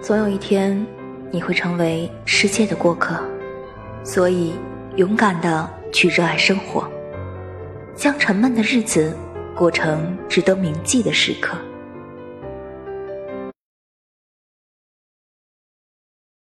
总有一天你会成为世界的过客所以勇敢的去热爱生活将沉闷的日子过成值得铭记的时刻。